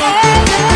Hey,